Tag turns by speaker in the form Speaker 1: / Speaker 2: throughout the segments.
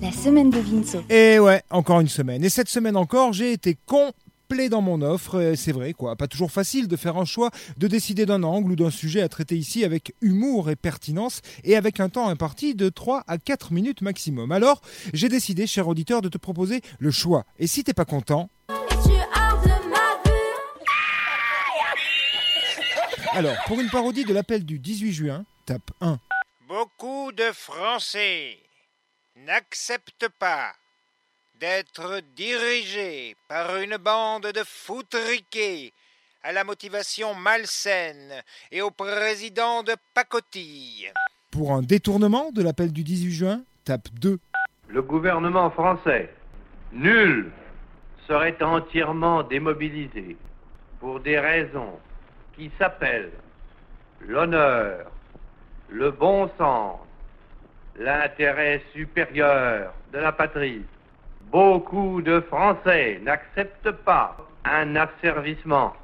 Speaker 1: La semaine de Vinso.
Speaker 2: Et eh ouais, encore une semaine. Et cette semaine encore, j'ai été con dans mon offre. C'est vrai, quoi. Pas toujours facile de faire un choix, de décider d'un angle ou d'un sujet à traiter ici avec humour et pertinence et avec un temps imparti de 3 à 4 minutes maximum. Alors, j'ai décidé, cher auditeur, de te proposer le choix. Et si t'es pas content? Alors, pour une parodie de l'appel du 18 juin, tape 1.
Speaker 3: Beaucoup de Français n'acceptent pas d'être dirigés par une bande de foutriqués à la motivation malsaine et au président de pacotille.
Speaker 2: Pour un détournement de l'appel du 18 juin, tape 2.
Speaker 4: Le gouvernement français, nul, serait entièrement démobilisé pour des raisons qui s'appellent l'honneur, le bon sens, l'intérêt supérieur de la patrie. Beaucoup de Français n'acceptent pas un asservissement.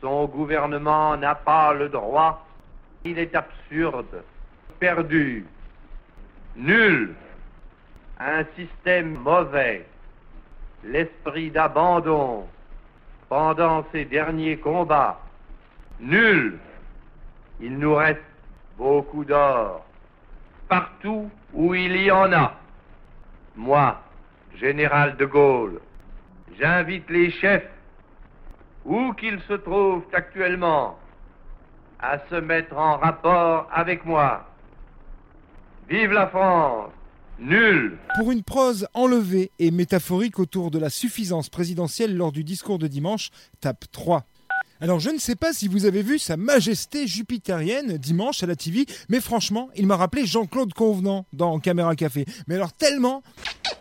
Speaker 4: Son gouvernement n'a pas le droit. Il est absurde, perdu, nul. Un système mauvais, l'esprit d'abandon pendant ces derniers combats. Nul. Il nous reste beaucoup d'or partout où il y en a. Moi, général de Gaulle, j'invite les chefs, où qu'ils se trouvent actuellement, à se mettre en rapport avec moi. Vive la France Nul
Speaker 2: Pour une prose enlevée et métaphorique autour de la suffisance présidentielle lors du discours de dimanche, tape 3. Alors je ne sais pas si vous avez vu Sa Majesté jupitérienne dimanche à la TV, mais franchement, il m'a rappelé Jean-Claude Convenant dans Caméra Café. Mais alors tellement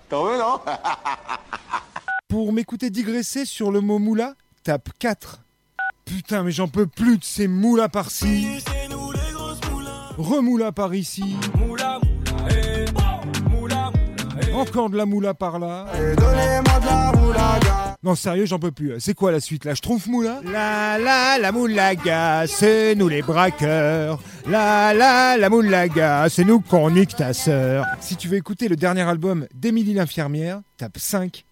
Speaker 5: T'en veux, non
Speaker 2: Pour m'écouter digresser sur le mot moula, tape 4. Putain, mais j'en peux plus de ces moulas par-ci. Remoula par ici. Encore de la moula par là. Non, sérieux, j'en peux plus. C'est quoi la suite là? Je trouve moula? La la la moulaga, c'est nous les braqueurs. La la la moulaga, c'est nous qu'on nique ta sœur. Si tu veux écouter le dernier album d'Émilie l'infirmière, tape 5.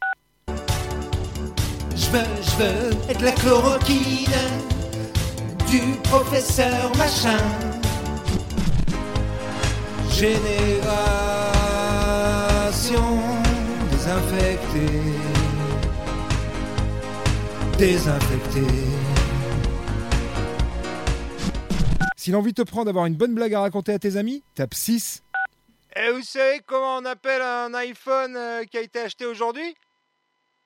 Speaker 6: Je veux, je veux être la chloroquine du professeur machin. Génération désinfectée. Désinfectée.
Speaker 2: Si l'envie te prend d'avoir une bonne blague à raconter à tes amis, tape 6.
Speaker 3: Et vous savez comment on appelle un iPhone euh, qui a été acheté aujourd'hui?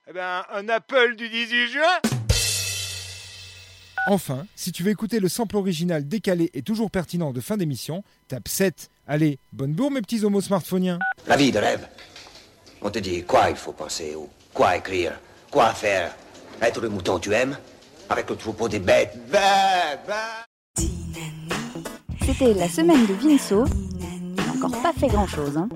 Speaker 3: Eh ben, un Apple du 18 juin
Speaker 2: Enfin, si tu veux écouter le sample original décalé et toujours pertinent de fin d'émission, tape 7. Allez, bonne bourre mes petits homos smartphoniens.
Speaker 7: La vie de rêve. On te dit quoi il faut penser, ou quoi écrire, quoi faire. Être le mouton tu aimes, avec le troupeau des bêtes.
Speaker 1: C'était la semaine de Vinceau. Encore pas fait grand-chose. Hein.